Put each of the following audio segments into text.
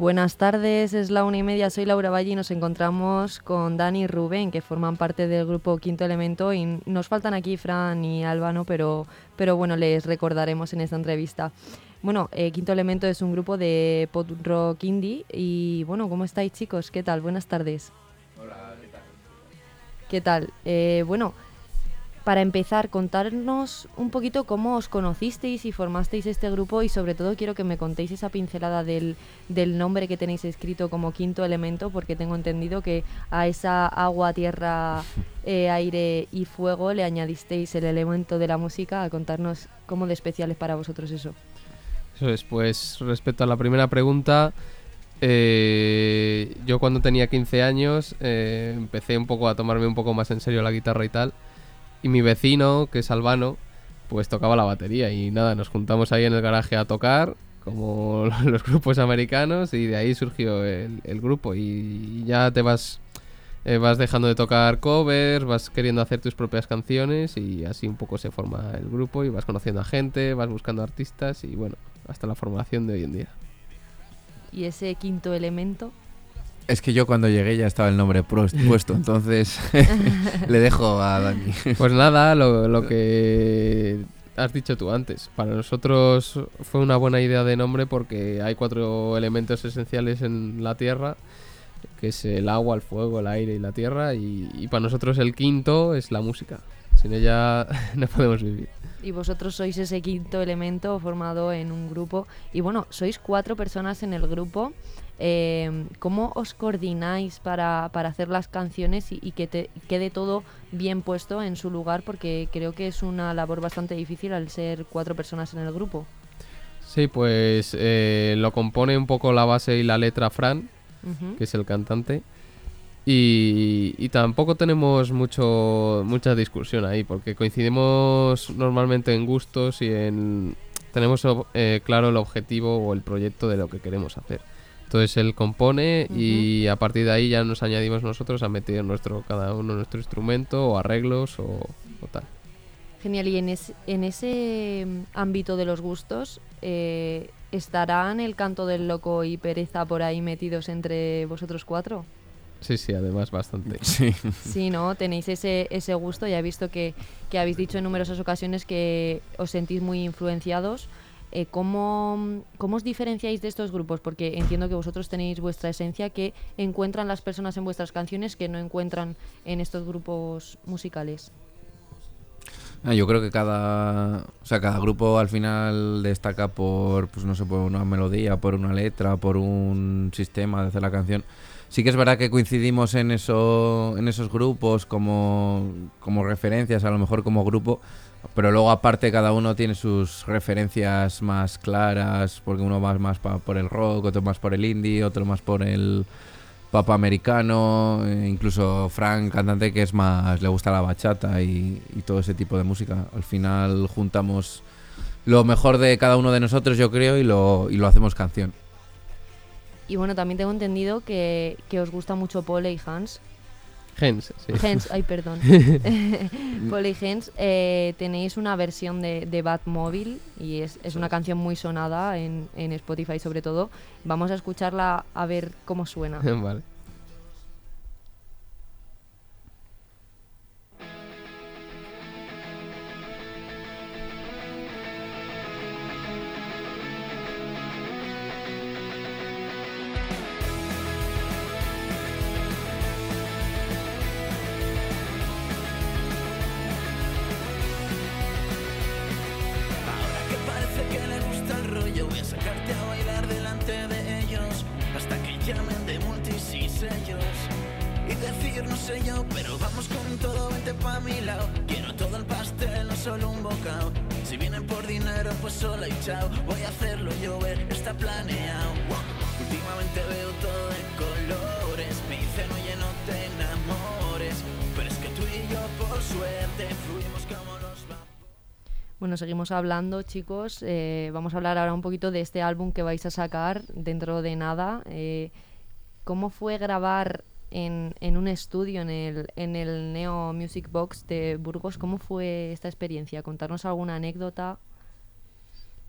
Buenas tardes, es la una y media, soy Laura Valle y nos encontramos con Dani y Rubén, que forman parte del grupo Quinto Elemento y nos faltan aquí Fran y Álvaro, pero, pero bueno, les recordaremos en esta entrevista. Bueno, eh, Quinto Elemento es un grupo de pop rock indie y bueno, ¿cómo estáis chicos? ¿Qué tal? Buenas tardes. Hola, ¿qué tal? ¿Qué tal? Eh, bueno, para empezar, contarnos un poquito cómo os conocisteis y formasteis este grupo y sobre todo quiero que me contéis esa pincelada del, nombre que tenéis escrito como quinto elemento porque tengo entendido que a esa agua, tierra, eh, aire y fuego le añadisteis el elemento de la música. A contarnos cómo de especial es para vosotros eso. Eso es, pues respecto a la primera pregunta, eh, yo cuando tenía 15 años eh, empecé un poco a tomarme un poco más en serio la guitarra y tal. Y mi vecino, que es albano, pues tocaba la batería y nada, nos juntamos ahí en el garaje a tocar, como los grupos americanos, y de ahí surgió el, grupo. Y ya te vas, eh, vas dejando de tocar covers, vas queriendo hacer tus propias canciones y así un poco se forma el grupo y vas conociendo a gente, vas buscando artistas y bueno, hasta la formación de hoy en día. Y ese quinto elemento, Es que yo cuando llegué ya estaba el nombre puesto, entonces le dejo a Dani. Pues nada, lo, lo que has dicho tú antes. Para nosotros fue una buena idea de nombre porque hay cuatro elementos esenciales en la Tierra, que es el agua, el fuego, el aire y la tierra. Y, y para nosotros el quinto es la música. Sin ella no podemos vivir. y vosotros sois ese quinto elemento formado en un grupo. Y bueno, sois cuatro personas en el grupo. Eh, ¿Cómo os coordináis para, para hacer las canciones y, y que te quede todo bien puesto en su lugar? Porque creo que es una labor bastante difícil al ser cuatro personas en el grupo. Sí, pues eh, lo compone un poco la base y la letra Fran, que es el cantante. Y, y tampoco tenemos mucho mucha discusión ahí, porque coincidimos normalmente en gustos y en tenemos eh, claro el objetivo o el proyecto de lo que queremos hacer. Entonces él compone y a partir de ahí ya nos añadimos nosotros a meter nuestro cada uno nuestro instrumento o arreglos o, o tal. Genial, y en, es- en ese mm, ámbito de los gustos, eh, ¿estarán el canto del loco y pereza por ahí metidos entre vosotros cuatro? Sí, sí, además bastante. Sí. Sí, ¿no? Tenéis ese, ese gusto. Ya he visto que, que habéis dicho en numerosas ocasiones que os sentís muy influenciados. Eh, ¿cómo, ¿Cómo os diferenciáis de estos grupos? Porque entiendo que vosotros tenéis vuestra esencia que encuentran las personas en vuestras canciones que no encuentran en estos grupos musicales. Ah, Yo creo que cada, o sea, cada grupo al final destaca por, pues no sé, por una melodía, por una letra, por un sistema de hacer la canción. Sí que es verdad que coincidimos en eso, en esos grupos como, como referencias, a lo mejor como grupo, pero luego aparte cada uno tiene sus referencias más claras, porque uno va más por el rock, otro más por el indie, otro más por el pop americano, eh, incluso Frank, cantante que es más, le gusta la bachata y, y todo ese tipo de música. Al final juntamos lo mejor de cada uno de nosotros, yo creo, y lo, y lo hacemos canción. Y bueno, también tengo entendido que, que os gusta mucho Pole y Hans. Gens, sí. Hens, ay, perdón. Hens, eh, tenéis una versión de, de Batmobile y es, es una canción muy sonada en, en Spotify sobre todo. Vamos a escucharla a ver cómo suena. vale. Mi lado. Quiero todo el pastel, no solo un bocado. Si vienen por dinero, pues sola y chao. Voy a hacerlo llover, está planeado. Últimamente veo todo de colores. Me dicen, oye, no te enamores. Pero es que tú y yo, por suerte, fluimos como los. Bueno, seguimos hablando, chicos. Eh, vamos a hablar ahora un poquito de este álbum que vais a sacar dentro de nada. Eh, ¿Cómo fue grabar en, un estudio en el, en el Neo Music Box de Burgos? ¿Cómo fue esta experiencia? Contarnos alguna anécdota.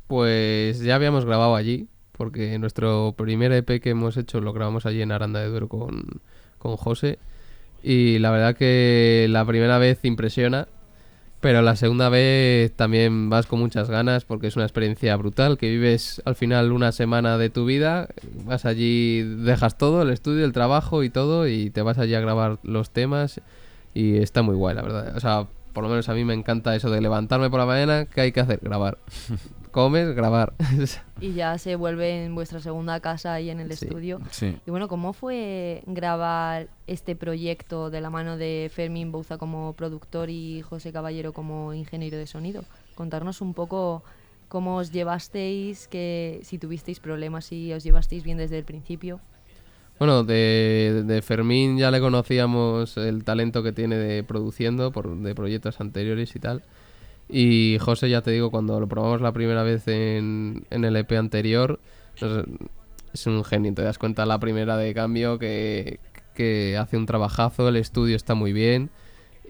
Pues ya habíamos grabado allí, porque nuestro primer EP que hemos hecho lo grabamos allí en Aranda de Duero con, con José. Y la verdad que la primera vez impresiona, pero la segunda vez también vas con muchas ganas porque es una experiencia brutal, que vives al final una semana de tu vida, vas allí, dejas todo, el estudio, el trabajo y todo, y te vas allí a grabar los temas y está muy guay, la verdad. O sea, por lo menos a mí me encanta eso de levantarme por la mañana, ¿qué hay que hacer? Grabar. Comes, grabar. Y ya se vuelve en vuestra segunda casa ahí en el Sí. estudio. Sí. Y bueno, ¿cómo fue grabar este proyecto de la mano de Fermín Bouza como productor y José Caballero como ingeniero de sonido? Contarnos un poco cómo os llevasteis, que si tuvisteis problemas, si os llevasteis bien desde el principio. Bueno, de, de Fermín ya le conocíamos el talento que tiene de produciendo por, de proyectos anteriores y tal. Y José, ya te digo, cuando lo probamos la primera vez en, en el EP anterior, es un genio. Te das cuenta la primera de cambio que, que hace un trabajazo, el estudio está muy bien.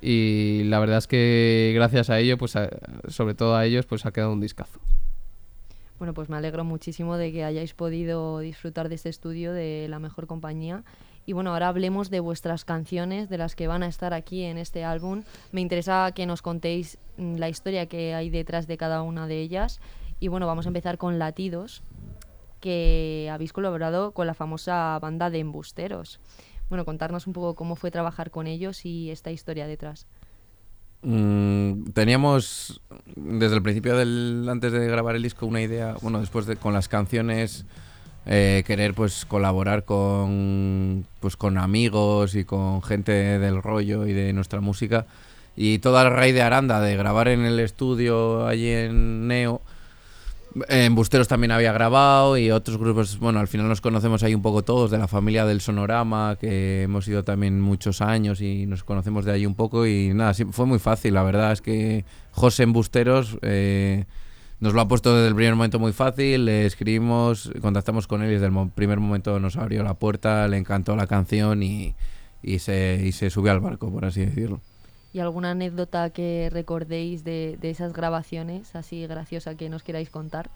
Y la verdad es que gracias a ello, pues a- sobre todo a ellos, pues ha quedado un discazo. Bueno, pues me alegro muchísimo de que hayáis podido disfrutar de este estudio de la mejor compañía. Y bueno, ahora hablemos de vuestras canciones, de las que van a estar aquí en este álbum. Me interesa que nos contéis mm, la historia que hay detrás de cada una de ellas. Y bueno, vamos a empezar con Latidos, que habéis colaborado con la famosa banda de Embusteros. Bueno, contarnos un poco cómo fue trabajar con ellos y esta historia detrás. Mm, teníamos desde el principio del antes de grabar el disco una idea, bueno, después de con las canciones eh, querer pues colaborar con pues con amigos y con gente del rollo y de nuestra música. Y toda la raíz de Aranda de grabar en el estudio allí en Neo en Busteros también había grabado y otros grupos, bueno, al final nos conocemos ahí un poco todos, de la familia del Sonorama, que hemos ido también muchos años y nos conocemos de ahí un poco y nada, fue muy fácil, la verdad es que José en Busteros eh, nos lo ha puesto desde el primer momento muy fácil, le escribimos, contactamos con él y desde el primer momento nos abrió la puerta, le encantó la canción y, y, se, y se subió al barco, por así decirlo. ¿Y alguna anécdota que recordéis de, de esas grabaciones, así graciosa que nos queráis contar?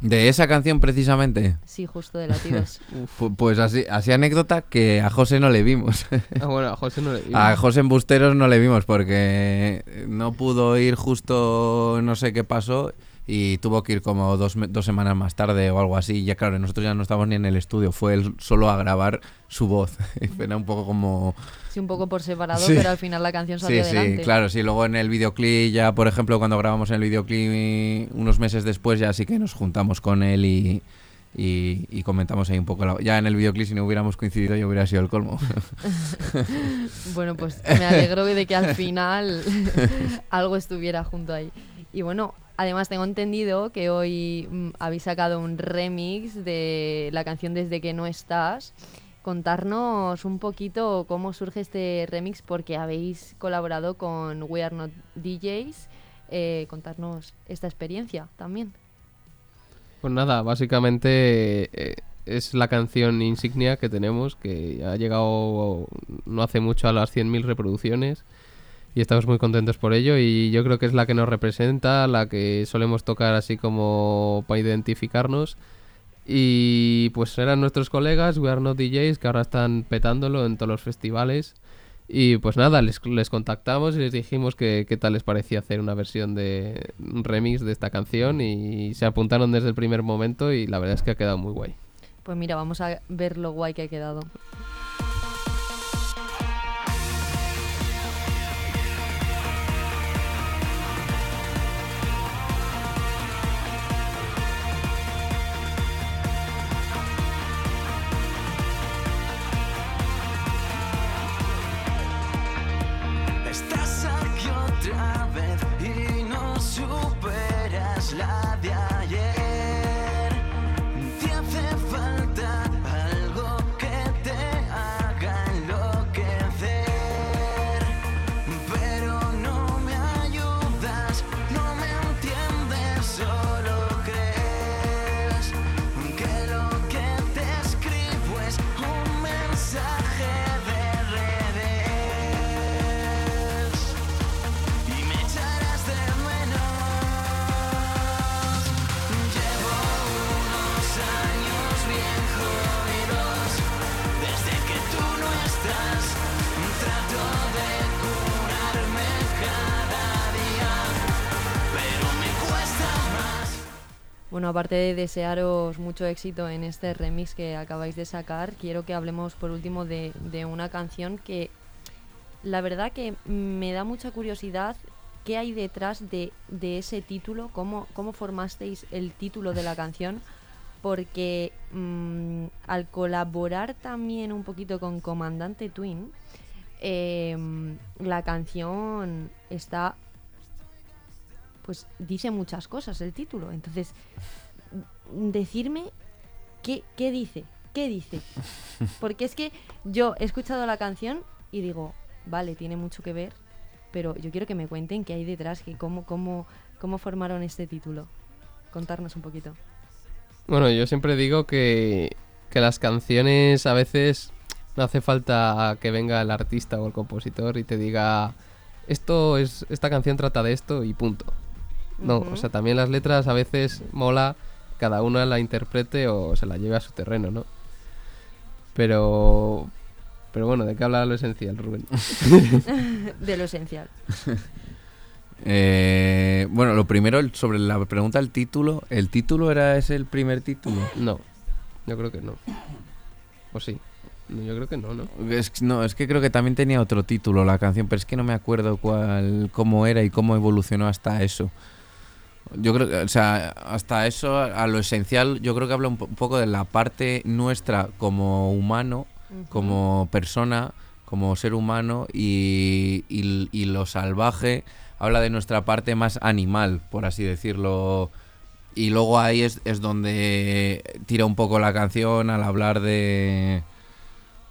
De esa canción precisamente, Sí, justo de Latidos. pu- pues así, así anécdota que a José no le vimos. Ah, bueno, a José no le A José en Busteros no le vimos porque no pudo ir justo no sé qué pasó y tuvo que ir como dos, dos semanas más tarde o algo así. Y ya claro, nosotros ya no estábamos ni en el estudio, fue él solo a grabar su voz. Era un poco como... Sí, un poco por separado, Sí. pero al final la canción Sí, salió sí, adelante. claro, sí. Luego en el videoclip, ya por ejemplo, cuando grabamos en el videoclip unos meses después, ya sí que nos juntamos con él y, y, y comentamos ahí un poco. la- ya en el videoclip, si no hubiéramos coincidido, yo hubiera sido el colmo. Bueno, pues me alegro de que al final algo estuviera junto ahí. Y bueno, además tengo entendido que hoy mm, habéis sacado un remix de la canción Desde que no estás. Contarnos un poquito cómo surge este remix porque habéis colaborado con We Are Not DJs. Eh, contarnos esta experiencia también. Pues nada, básicamente eh, es la canción insignia que tenemos, que ha llegado no hace mucho a las 100.000 reproducciones y estamos muy contentos por ello y yo creo que es la que nos representa, la que solemos tocar así como para identificarnos y pues eran nuestros colegas, We Are Not DJs, que ahora están petándolo en todos los festivales y pues nada, les, les contactamos y les dijimos que qué tal les parecía hacer una versión de remix de esta canción y se apuntaron desde el primer momento y la verdad es que ha quedado muy guay. Pues mira, vamos a ver lo guay que ha quedado. Estás aquí otra vez y no superas la de Bueno, aparte de desearos mucho éxito en este remix que acabáis de sacar, quiero que hablemos por último de, de una canción que la verdad que me da mucha curiosidad qué hay detrás de, de ese título, cómo, cómo formasteis el título de la canción, porque mm, al colaborar también un poquito con Comandante Twin, em, la canción está pues dice muchas cosas el título. Entonces, decirme qué, qué dice, qué dice. Porque es que yo he escuchado la canción y digo, vale, tiene mucho que ver, pero yo quiero que me cuenten qué hay detrás, que cómo, cómo, cómo formaron este título. Contarnos un poquito. Bueno, yo siempre digo que, que las canciones a veces no hace falta que venga el artista o el compositor y te diga esto es esta canción trata de esto y punto. No, o sea, también las letras a veces mola cada una la interprete o se la lleve a su terreno, ¿no? Pero pero bueno, ¿de qué habla lo esencial, Rubén? De lo esencial. Eh, bueno, lo primero sobre la pregunta del título. ¿El título era ese el primer título? No. Yo creo que no. ¿O sí? No, Yo creo que no, ¿no? Es, no, es que creo que también tenía otro título la canción, pero es que no me acuerdo cuál, cómo era y cómo evolucionó hasta eso. Yo creo que, o sea, hasta eso, a lo esencial, yo creo que habla un, po- un poco de la parte nuestra como humano, como persona, como ser humano y, y- y lo salvaje habla de nuestra parte más animal, por así decirlo. Y luego ahí es, es donde tira un poco la canción al hablar de,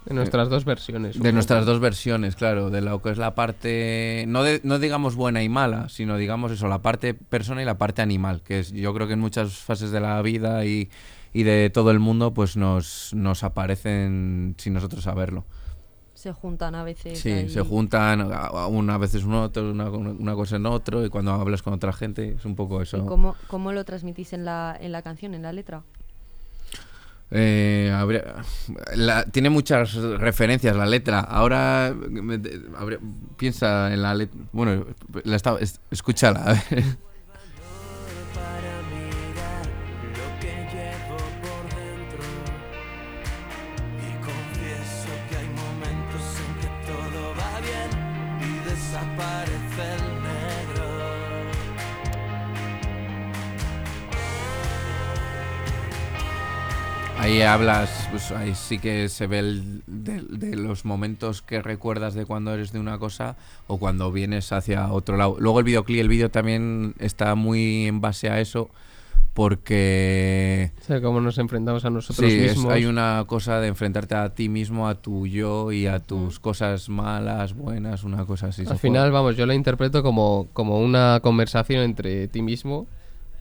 De nuestras dos versiones. de poco. nuestras dos versiones, claro, de lo que es la parte, no, de- no digamos buena y mala, sino digamos eso, la parte persona y la parte animal, que es, yo creo que en muchas fases de la vida y, y de todo el mundo, pues nos, nos aparecen sin nosotros saberlo. Se juntan a veces. Sí, ahí. se juntan, a- a- una vez es un otro, una, una cosa en otro, y cuando hablas con otra gente es un poco ¿Y eso. cómo, cómo lo transmitís en la, en la canción, en la letra? Eh, habría- la- tiene muchas referencias la letra. Ahora me- habría- piensa en la letra. Bueno, la está- es- escúchala. a ver. Hablas, pues ahí sí que se ve el, de, de los momentos que recuerdas de cuando eres de una cosa o cuando vienes hacia otro lado. Luego el videoclip, el vídeo también está muy en base a eso porque O sea, cómo nos enfrentamos a nosotros Sí, es- mismos. hay una cosa de enfrentarte a ti mismo, a tu yo y a tus cosas malas, buenas, una cosa así. Al final, juega. vamos, yo la interpreto como, como una conversación entre ti mismo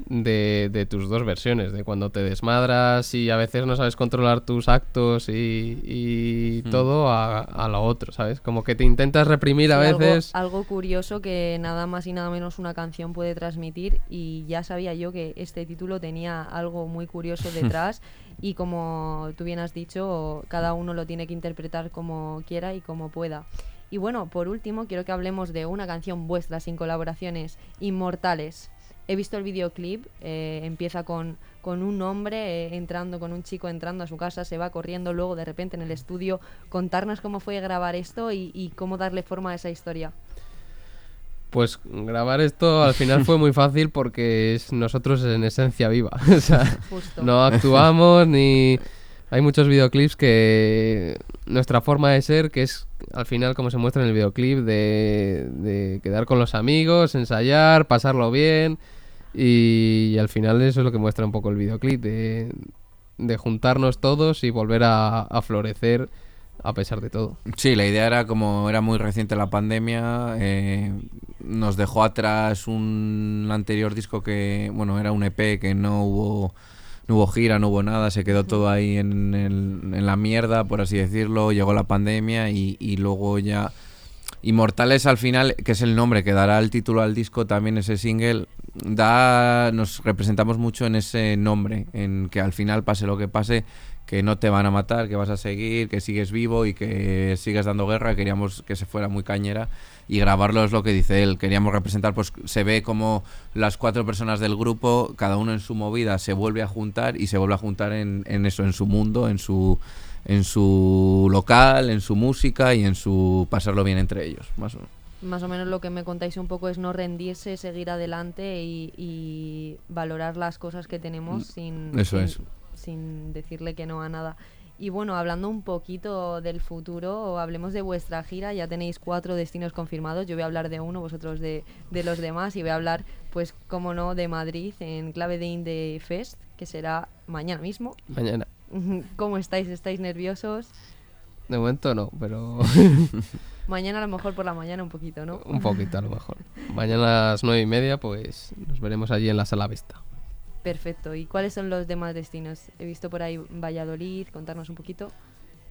de, de tus dos versiones, de cuando te desmadras y a veces no sabes controlar tus actos y, y todo a, a lo otro, ¿sabes? Como que te intentas reprimir a Sí, algo- veces. Algo, curioso que nada más y nada menos una canción puede transmitir y ya sabía yo que este título tenía algo muy curioso detrás y como tú bien has dicho, cada uno lo tiene que interpretar como quiera y como pueda. Y bueno, por último, quiero que hablemos de una canción vuestra sin colaboraciones, Inmortales. He visto el videoclip, eh, empieza con, con un hombre eh, entrando, con un chico entrando a su casa, se va corriendo, luego de repente en el estudio, contarnos cómo fue grabar esto y, y cómo darle forma a esa historia. Pues grabar esto al final fue muy fácil porque es nosotros en esencia viva. o sea, Justo. no actuamos ni... Hay muchos videoclips que nuestra forma de ser, que es al final como se muestra en el videoclip, de, de quedar con los amigos, ensayar, pasarlo bien y, al final eso es lo que muestra un poco el videoclip, de, de juntarnos todos y volver a, florecer a pesar de todo. Sí, la idea era como era muy reciente la pandemia, eh, nos dejó atrás un anterior disco que, bueno, era un EP que no hubo, no hubo gira, no hubo nada, se quedó todo ahí en, en la mierda, por así decirlo, llegó la pandemia y, y luego ya Inmortales al final, que es el nombre que dará el título al disco, también ese single, da nos representamos mucho en ese nombre, en que al final pase lo que pase, que no te van a matar, que vas a seguir, que sigues vivo y que sigues dando guerra. Queríamos que se fuera muy cañera y grabarlo es lo que dice él. Queríamos representar, pues se ve como las cuatro personas del grupo, cada uno en su movida, se vuelve a juntar y se vuelve a juntar en, en eso, en su mundo, en su en su local, en su música y en su pasarlo bien entre ellos, más o menos. Más o menos lo que me contáis un poco es no rendirse, seguir adelante y, y valorar las cosas que tenemos sin, Mm, Eso sin, es. sin decirle que no a nada. Y bueno, hablando un poquito del futuro, hablemos de vuestra gira. Ya tenéis cuatro destinos confirmados. Yo voy a hablar de uno, vosotros de, de los demás. Y voy a hablar, pues, como no, de Madrid en clave de Indie Fest, que será mañana mismo. Mañana. ¿Cómo estáis? ¿Estáis nerviosos? De momento no, pero Mañana a lo mejor por la mañana un poquito, ¿no? un poquito a lo mejor. Mañana a las nueve y media, pues nos veremos allí en la sala Vista. Perfecto. ¿Y cuáles son los demás destinos? He visto por ahí Valladolid, contarnos un poquito.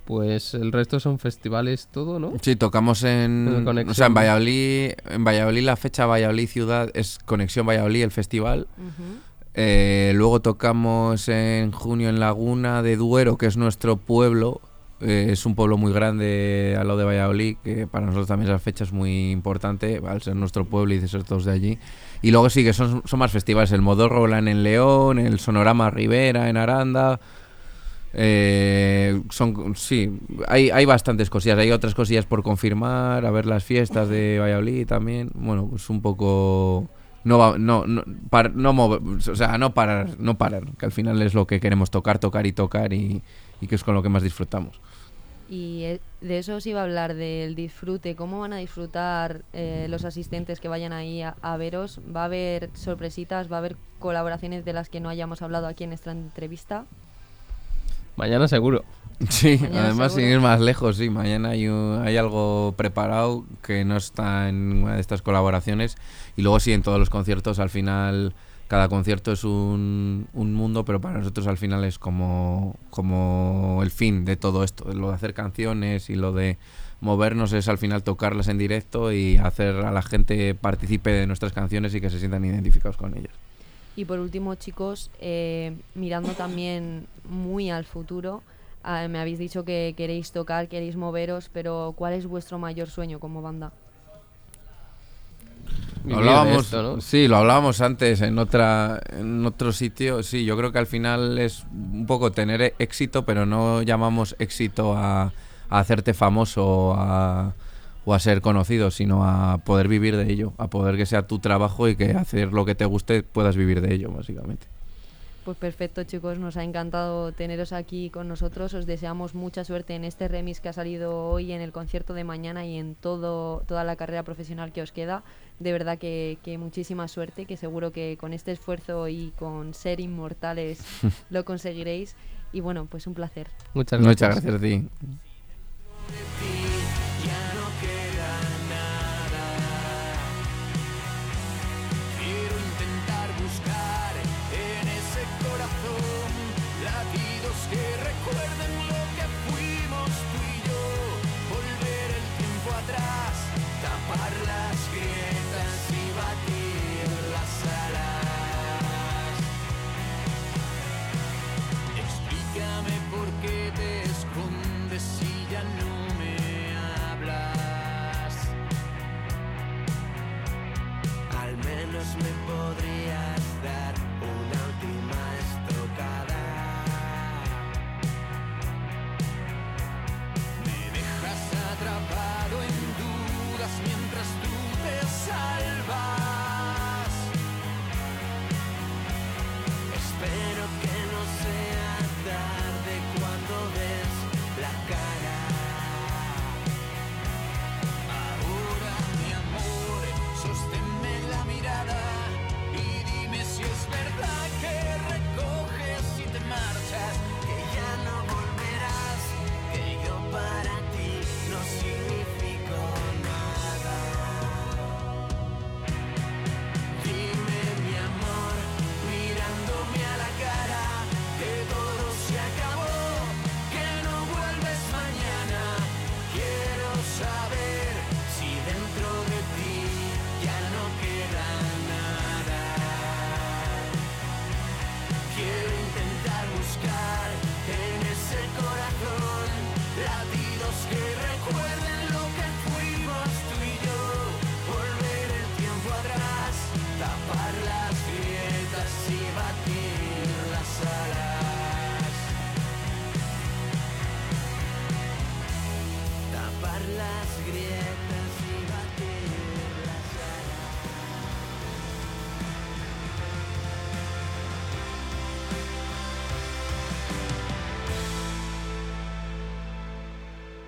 Pues el resto son festivales, todo, ¿no? Sí, tocamos en, conexión, o sea, en. Valladolid, en Valladolid la fecha Valladolid ciudad es Conexión Valladolid el festival. Ujú. Eh, luego tocamos en junio en Laguna de Duero, que es nuestro pueblo. Eh, es un pueblo muy grande al lado de Valladolid, que para nosotros también esa fecha es muy importante, al ser nuestro pueblo y de ser todos de allí. Y luego sí que son, son más festivales, el Modorroland en León, el Sonorama Rivera en Aranda. Eh, son sí, hay, hay bastantes cosillas, hay otras cosillas por confirmar, a ver las fiestas de Valladolid también. Bueno, pues un poco no va, no no, par- no mover- o sea, no parar, no parar, que al final es lo que queremos tocar, tocar y tocar y, y que es con lo que más disfrutamos. Y eh, de eso os iba a hablar, del disfrute. ¿Cómo van a disfrutar eh, los asistentes que vayan ahí a, a veros? ¿Va a haber sorpresitas? ¿Va a haber colaboraciones de las que no hayamos hablado aquí en esta entrevista? Mañana seguro. Sí, Mañana además sin ir más lejos, sí, mañana hay, un- hay algo preparado que no está en ninguna de estas colaboraciones y luego sí, en todos los conciertos al final cada concierto es un, un mundo, pero para nosotros al final es como, como el fin de todo esto, lo de hacer canciones y lo de movernos es al final tocarlas en directo y hacer a la gente participe de nuestras canciones y que se sientan identificados con ellas. Y por último, chicos, eh, mirando también muy al futuro, ah, me habéis dicho que queréis tocar, queréis moveros, pero ¿cuál es vuestro mayor sueño como banda? Hablábamos, esto, ¿no? sí, lo hablábamos antes en otra, en otro sitio. Sí, yo creo que al final es un poco tener éxito, pero no llamamos éxito a, a hacerte famoso o a, o a ser conocido, sino a poder vivir de ello, a poder que sea tu trabajo y que hacer lo que te guste puedas vivir de ello, básicamente. Pues perfecto, chicos, nos ha encantado teneros aquí con nosotros. Os deseamos mucha suerte en este remix que ha salido hoy, en el concierto de mañana y en todo, toda la carrera profesional que os queda. De verdad que, que muchísima suerte, que seguro que con este esfuerzo y con ser inmortales lo conseguiréis. Y bueno, pues un placer. Muchas gracias. Muchas gracias a ti.